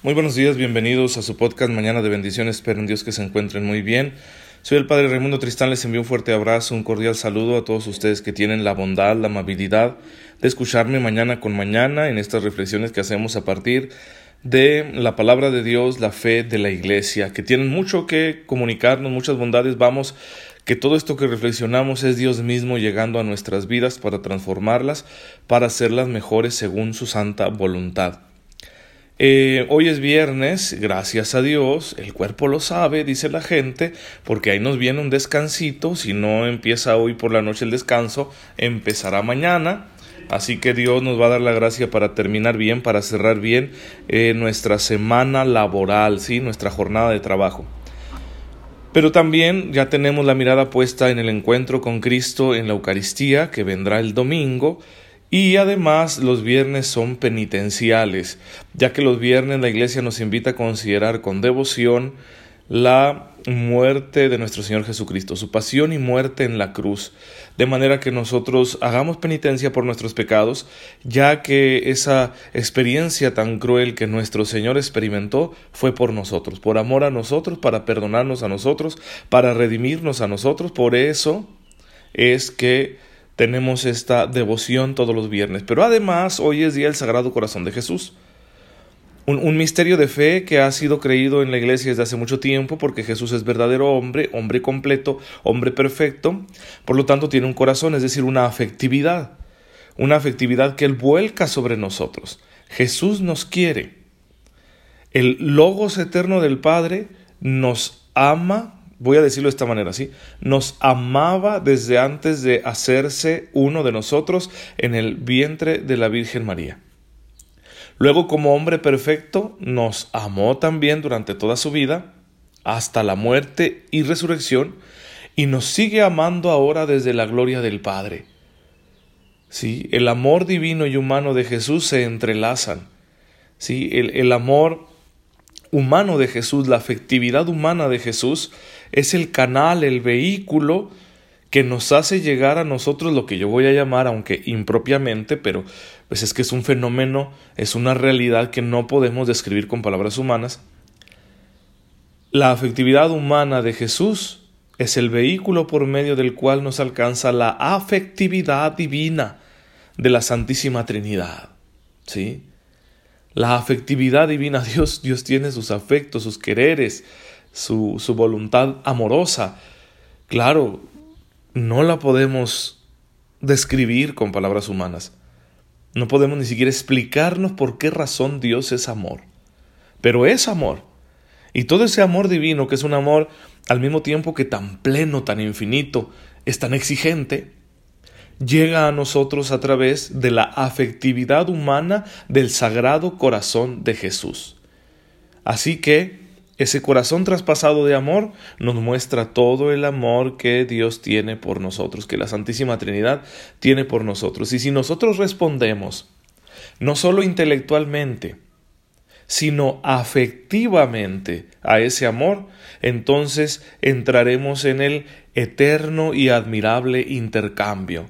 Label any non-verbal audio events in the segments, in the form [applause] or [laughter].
Muy buenos días, bienvenidos a su podcast Mañana de Bendiciones. Espero en Dios que se encuentren muy bien. Soy el Padre Raimundo Tristán, les envío un fuerte abrazo, un cordial saludo a todos ustedes que tienen la bondad, la amabilidad de escucharme mañana con mañana en estas reflexiones que hacemos a partir de la palabra de Dios, la fe de la iglesia, que tienen mucho que comunicarnos, muchas bondades. Vamos, que todo esto que reflexionamos es Dios mismo llegando a nuestras vidas para transformarlas, para hacerlas mejores según su santa voluntad. Eh, hoy es viernes, gracias a Dios, el cuerpo lo sabe, dice la gente, porque ahí nos viene un descansito, si no empieza hoy por la noche el descanso, empezará mañana, así que Dios nos va a dar la gracia para terminar bien, para cerrar bien eh, nuestra semana laboral, ¿sí? nuestra jornada de trabajo. Pero también ya tenemos la mirada puesta en el encuentro con Cristo en la Eucaristía, que vendrá el domingo, y además los viernes son penitenciales, ya que los viernes la Iglesia nos invita a considerar con devoción la muerte de nuestro Señor Jesucristo, su pasión y muerte en la cruz, de manera que nosotros hagamos penitencia por nuestros pecados, ya que esa experiencia tan cruel que nuestro Señor experimentó fue por nosotros, por amor a nosotros, para perdonarnos a nosotros, para redimirnos a nosotros, por eso es que tenemos esta devoción todos los viernes. Pero además hoy es día del Sagrado Corazón de Jesús. Un, misterio de fe que ha sido creído en la iglesia desde hace mucho tiempo porque Jesús es verdadero hombre, hombre completo, hombre perfecto. Por lo tanto tiene un corazón, es decir, una afectividad. Una afectividad que Él vuelca sobre nosotros. Jesús nos quiere. El Logos eterno del Padre nos ama voy a decirlo de esta manera, ¿sí? Nos amaba desde antes de hacerse uno de nosotros en el vientre de la Virgen María. Luego, como hombre perfecto, nos amó también durante toda su vida, hasta la muerte y resurrección, y nos sigue amando ahora desde la gloria del Padre. Sí, el amor divino y humano de Jesús se entrelazan. Sí, el, el amor humano de Jesús, la afectividad humana de Jesús, es el canal, el vehículo que nos hace llegar a nosotros lo que yo voy a llamar, aunque impropiamente, pero pues es que es un fenómeno, es una realidad que no podemos describir con palabras humanas. La afectividad humana de Jesús es el vehículo por medio del cual nos alcanza la afectividad divina de la Santísima Trinidad. ¿Sí? La afectividad divina, [laughs] Dios, Dios tiene sus afectos, sus quereres, su, su voluntad amorosa. Claro, no la podemos describir con palabras humanas. No podemos ni siquiera explicarnos por qué razón Dios es amor. Pero es amor. Y todo ese amor divino, que es un amor al mismo tiempo que tan pleno, tan infinito, es tan exigente, llega a nosotros a través de la afectividad humana del sagrado corazón de Jesús. Así que ese corazón traspasado de amor nos muestra todo el amor que Dios tiene por nosotros, que la Santísima Trinidad tiene por nosotros. Y si nosotros respondemos, no solo intelectualmente, sino afectivamente a ese amor, entonces entraremos en el eterno y admirable intercambio,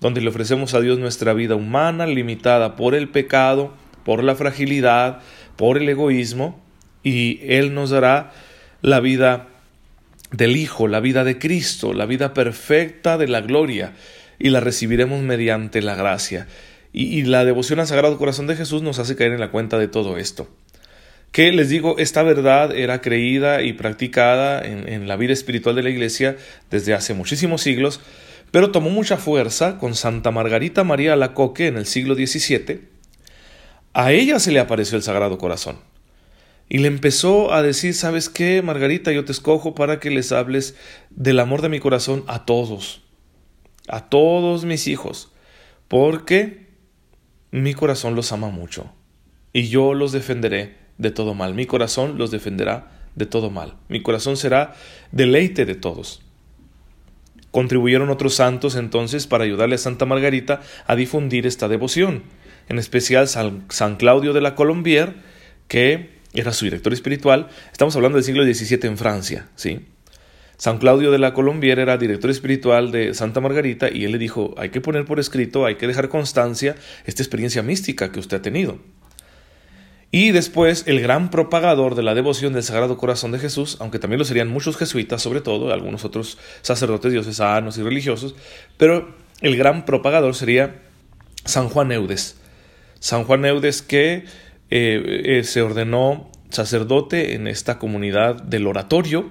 donde le ofrecemos a Dios nuestra vida humana limitada por el pecado, por la fragilidad, por el egoísmo, y Él nos dará la vida del Hijo, la vida de Cristo, la vida perfecta de la gloria, y la recibiremos mediante la gracia. Y, la devoción al Sagrado Corazón de Jesús nos hace caer en la cuenta de todo esto. Que les digo, esta verdad era creída y practicada en, en la vida espiritual de la Iglesia desde hace muchísimos siglos, pero tomó mucha fuerza con Santa Margarita María Alacoque en el siglo XVII. A ella se le apareció el Sagrado Corazón. Y le empezó a decir, ¿sabes qué, Margarita? Yo te escojo para que les hables del amor de mi corazón a todos, a todos mis hijos, porque mi corazón los ama mucho y yo los defenderé de todo mal. Mi corazón los defenderá de todo mal. Mi corazón será deleite de todos. Contribuyeron otros santos entonces para ayudarle a Santa Margarita a difundir esta devoción, en especial San, Claudio de la Colombier, que era su director espiritual. Estamos hablando del siglo XVII en Francia, ¿sí? San Claudio de la Colombiera era director espiritual de Santa Margarita y él le dijo, hay que poner por escrito, hay que dejar constancia esta experiencia mística que usted ha tenido. Y después el gran propagador de la devoción del Sagrado Corazón de Jesús, aunque también lo serían muchos jesuitas, sobre todo, algunos otros sacerdotes diocesanos y religiosos, pero el gran propagador sería San Juan Eudes. San Juan Eudes que eh, eh, se ordenó sacerdote en esta comunidad del oratorio,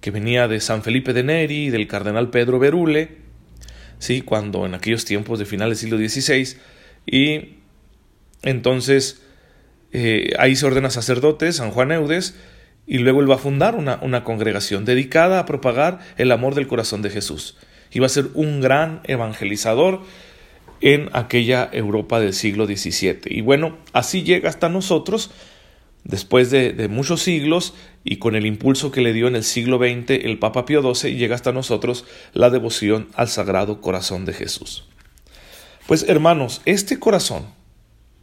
que venía de San Felipe de Neri del cardenal Pedro Berule, ¿sí? cuando en aquellos tiempos de finales del siglo XVI, y entonces eh, ahí se ordena sacerdote, San Juan Eudes, y luego él va a fundar una, una congregación dedicada a propagar el amor del corazón de Jesús. Va a ser un gran evangelizador en aquella Europa del siglo XVII. Y bueno, así llega hasta nosotros, después de, muchos siglos, y con el impulso que le dio en el siglo XX el Papa Pío XII, llega hasta nosotros la devoción al Sagrado Corazón de Jesús. Pues hermanos, este corazón,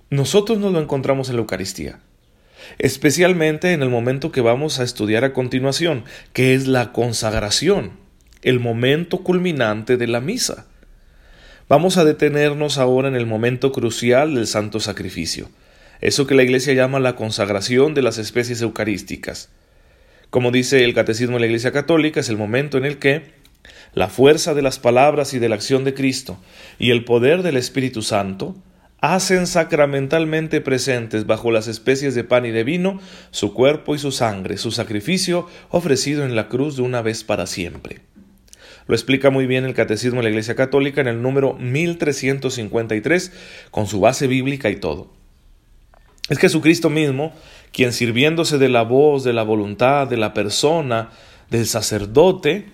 nosotros nos lo encontramos en la Eucaristía, especialmente en el momento que vamos a estudiar a continuación, que es la consagración, el momento culminante de la misa. Vamos a detenernos ahora en el momento crucial del santo sacrificio, eso que la Iglesia llama la consagración de las especies eucarísticas. Como dice el Catecismo de la Iglesia Católica, es el momento en el que la fuerza de las palabras y de la acción de Cristo y el poder del Espíritu Santo hacen sacramentalmente presentes bajo las especies de pan y de vino su cuerpo y su sangre, su sacrificio ofrecido en la cruz de una vez para siempre. Lo explica muy bien el Catecismo de la Iglesia Católica en el número 1353, con su base bíblica y todo. Es Jesucristo mismo quien sirviéndose de la voz, de la voluntad, de la persona, del sacerdote,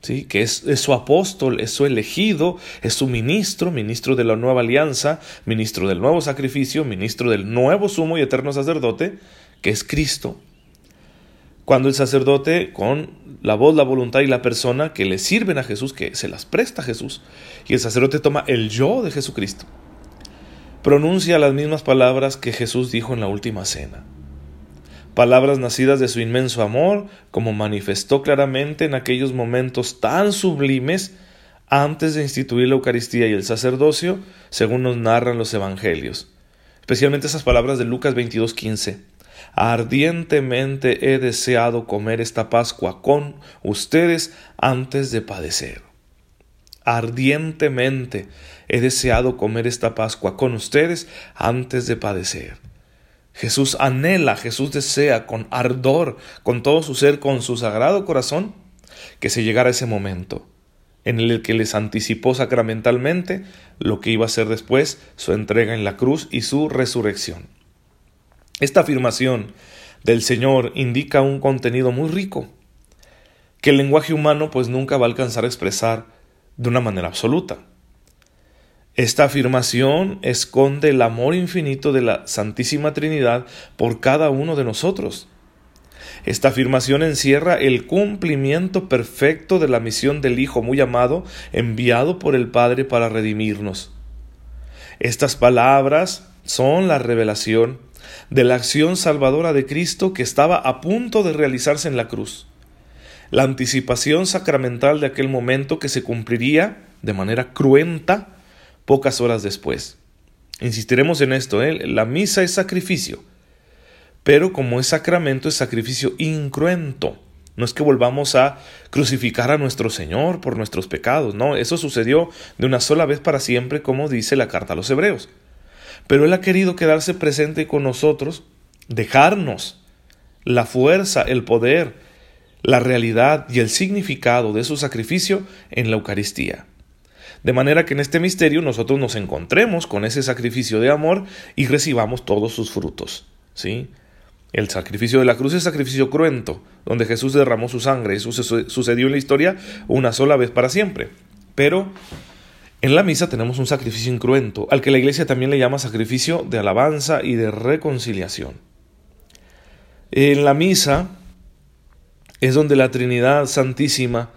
¿sí? que es, su apóstol, es su elegido, es su ministro, ministro de la nueva alianza, ministro del nuevo sacrificio, ministro del nuevo sumo y eterno sacerdote, que es Cristo. Cuando el sacerdote, con la voz, la voluntad y la persona que le sirven a Jesús, que se las presta a Jesús, y el sacerdote toma el yo de Jesucristo, pronuncia las mismas palabras que Jesús dijo en la última cena palabras nacidas de su inmenso amor, como manifestó claramente en aquellos momentos tan sublimes antes de instituir la Eucaristía y el sacerdocio, según nos narran los Evangelios. Especialmente esas palabras de Lucas 22:15. Ardientemente he deseado comer esta Pascua con ustedes antes de padecer. Ardientemente he deseado comer esta Pascua con ustedes antes de padecer. Jesús anhela, Jesús desea con ardor, con todo su ser, con su sagrado corazón, que se llegara ese momento en el que les anticipó sacramentalmente lo que iba a ser después su entrega en la cruz y su resurrección. Esta afirmación del Señor indica un contenido muy rico, que el lenguaje humano pues nunca va a alcanzar a expresar de una manera absoluta. Esta afirmación esconde el amor infinito de la Santísima Trinidad por cada uno de nosotros. Esta afirmación encierra el cumplimiento perfecto de la misión del Hijo muy amado enviado por el Padre para redimirnos. Estas palabras son la revelación de la acción salvadora de Cristo que estaba a punto de realizarse en la cruz, la anticipación sacramental de aquel momento que se cumpliría de manera cruenta pocas horas después. Insistiremos en esto, ¿eh? la misa es sacrificio, pero como es sacramento es sacrificio incruento. No es que volvamos a crucificar a nuestro Señor por nuestros pecados, no, eso sucedió de una sola vez para siempre, como dice la carta a los hebreos. Pero Él ha querido quedarse presente con nosotros, dejarnos la fuerza, el poder, la realidad y el significado de su sacrificio en la Eucaristía. De manera que en este misterio nosotros nos encontremos con ese sacrificio de amor y recibamos todos sus frutos. ¿sí? El sacrificio de la cruz es sacrificio cruento, donde Jesús derramó su sangre. Eso sucedió en la historia una sola vez para siempre. Pero en la misa tenemos un sacrificio incruento, al que la iglesia también le llama sacrificio de alabanza y de reconciliación. En la misa es donde la Trinidad Santísima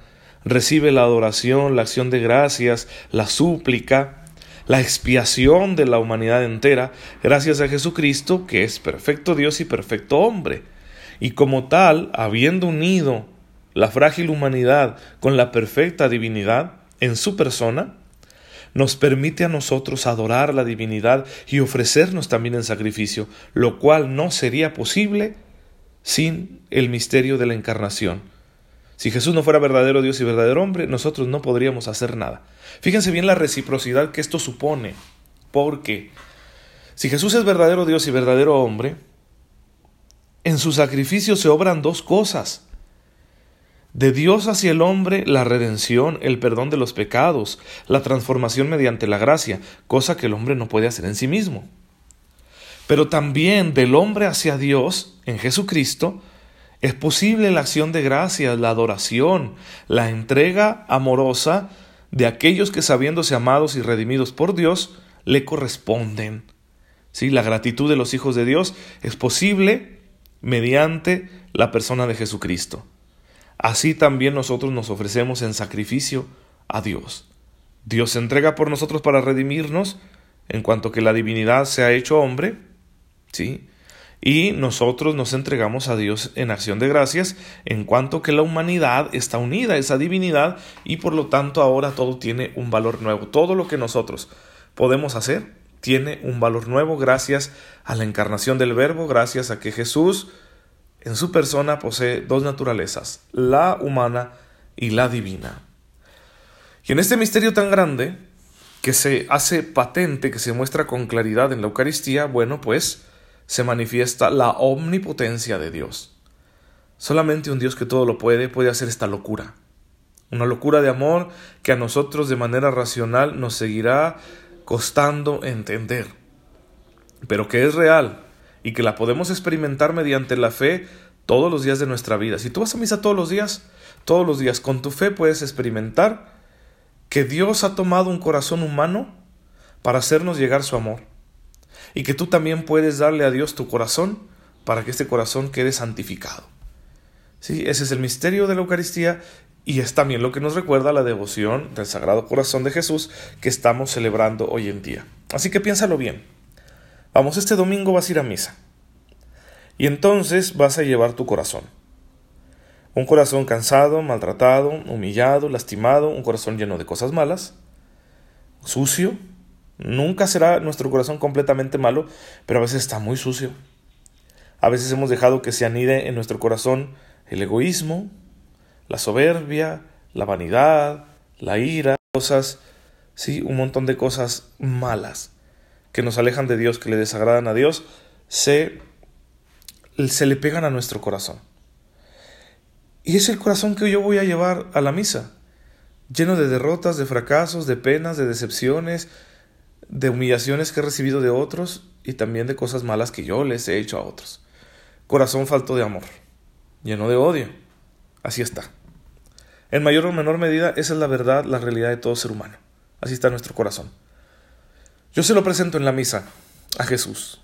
recibe la adoración, la acción de gracias, la súplica, la expiación de la humanidad entera, gracias a Jesucristo, que es perfecto Dios y perfecto hombre. Y como tal, habiendo unido la frágil humanidad con la perfecta divinidad en su persona, nos permite a nosotros adorar la divinidad y ofrecernos también en sacrificio, lo cual no sería posible sin el misterio de la encarnación. Si Jesús no fuera verdadero Dios y verdadero hombre, nosotros no podríamos hacer nada. Fíjense bien la reciprocidad que esto supone, porque si Jesús es verdadero Dios y verdadero hombre, en su sacrificio se obran dos cosas. De Dios hacia el hombre la redención, el perdón de los pecados, la transformación mediante la gracia, cosa que el hombre no puede hacer en sí mismo. Pero también del hombre hacia Dios, en Jesucristo, es posible la acción de gracias, la adoración, la entrega amorosa de aquellos que sabiéndose amados y redimidos por Dios, le corresponden. ¿Sí? La gratitud de los hijos de Dios es posible mediante la persona de Jesucristo. Así también nosotros nos ofrecemos en sacrificio a Dios. Dios se entrega por nosotros para redimirnos, en cuanto que la divinidad se ha hecho hombre, ¿sí? Y nosotros nos entregamos a Dios en acción de gracias, en cuanto que la humanidad está unida a esa divinidad y por lo tanto ahora todo tiene un valor nuevo. Todo lo que nosotros podemos hacer tiene un valor nuevo gracias a la encarnación del Verbo, gracias a que Jesús en su persona posee dos naturalezas, la humana y la divina. Y en este misterio tan grande, que se hace patente, que se muestra con claridad en la Eucaristía, bueno, pues se manifiesta la omnipotencia de Dios. Solamente un Dios que todo lo puede puede hacer esta locura. Una locura de amor que a nosotros de manera racional nos seguirá costando entender, pero que es real y que la podemos experimentar mediante la fe todos los días de nuestra vida. Si tú vas a misa todos los días, todos los días con tu fe puedes experimentar que Dios ha tomado un corazón humano para hacernos llegar su amor y que tú también puedes darle a Dios tu corazón para que este corazón quede santificado. Sí, ese es el misterio de la Eucaristía y es también lo que nos recuerda la devoción del Sagrado Corazón de Jesús que estamos celebrando hoy en día. Así que piénsalo bien. Vamos, este domingo vas a ir a misa. Y entonces vas a llevar tu corazón. Un corazón cansado, maltratado, humillado, lastimado, un corazón lleno de cosas malas, sucio. Nunca será nuestro corazón completamente malo, pero a veces está muy sucio. A veces hemos dejado que se anide en nuestro corazón el egoísmo, la soberbia, la vanidad, la ira, cosas, sí, un montón de cosas malas que nos alejan de Dios, que le desagradan a Dios, se, se le pegan a nuestro corazón. Y es el corazón que yo voy a llevar a la misa, lleno de derrotas, de fracasos, de penas, de decepciones, de humillaciones que he recibido de otros y también de cosas malas que yo les he hecho a otros. Corazón falto de amor, lleno de odio Así está. En mayor o menor medida, esa es la verdad, la realidad de todo ser humano. Así está nuestro corazón. Yo se lo presento en la misa a Jesús,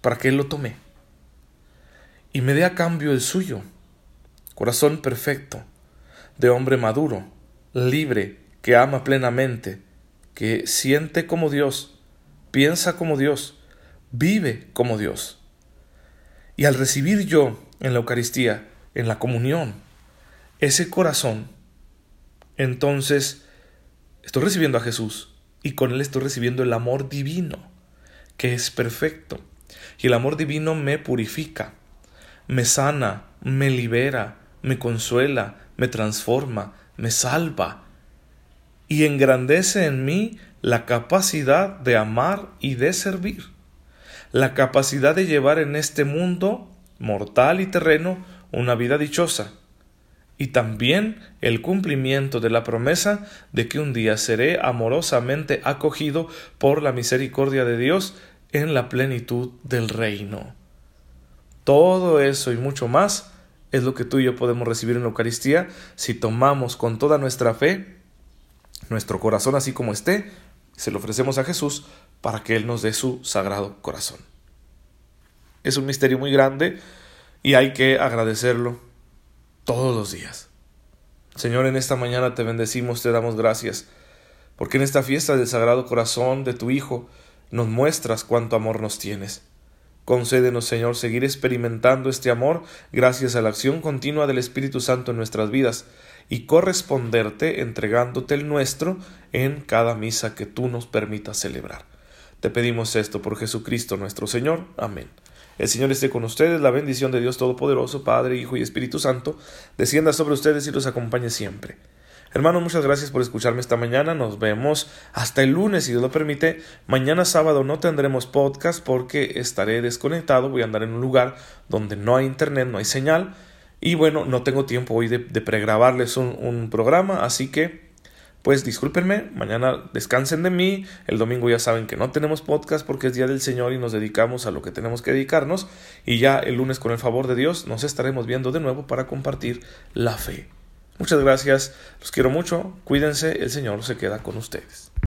para que Él lo tome y me dé a cambio el suyo. Corazón perfecto, de hombre maduro, libre, que ama plenamente, que siente como Dios, piensa como Dios, vive como Dios. Y al recibir yo en la Eucaristía, en la comunión, ese corazón, entonces estoy recibiendo a Jesús y con Él estoy recibiendo el amor divino, que es perfecto. Y el amor divino me purifica, me sana, me libera, me consuela, me transforma, me salva y engrandece en mí la capacidad de amar y de servir, la capacidad de llevar en este mundo mortal y terreno una vida dichosa, y también el cumplimiento de la promesa de que un día seré amorosamente acogido por la misericordia de Dios en la plenitud del reino. Todo eso y mucho más es lo que tú y yo podemos recibir en la Eucaristía si tomamos con toda nuestra fe nuestro corazón así como esté, se lo ofrecemos a Jesús para que Él nos dé su sagrado corazón. Es un misterio muy grande y hay que agradecerlo todos los días. Señor, en esta mañana te bendecimos, te damos gracias, porque en esta fiesta del Sagrado Corazón de tu Hijo nos muestras cuánto amor nos tienes. Concédenos, Señor, seguir experimentando este amor gracias a la acción continua del Espíritu Santo en nuestras vidas y corresponderte entregándote el nuestro en cada misa que tú nos permitas celebrar. Te pedimos esto por Jesucristo nuestro Señor. Amén. El Señor esté con ustedes, la bendición de Dios Todopoderoso, Padre, Hijo y Espíritu Santo, descienda sobre ustedes y los acompañe siempre. Hermano, muchas gracias por escucharme esta mañana. Nos vemos hasta el lunes, si Dios lo permite. Mañana sábado no tendremos podcast porque estaré desconectado. Voy a andar en un lugar donde no hay internet, no hay señal. Y bueno, no tengo tiempo hoy de, pregrabarles un programa, así que pues discúlpenme, mañana descansen de mí, el domingo ya saben que no tenemos podcast porque es Día del Señor y nos dedicamos a lo que tenemos que dedicarnos y ya el lunes con el favor de Dios nos estaremos viendo de nuevo para compartir la fe. Muchas gracias, los quiero mucho, cuídense, el Señor se queda con ustedes.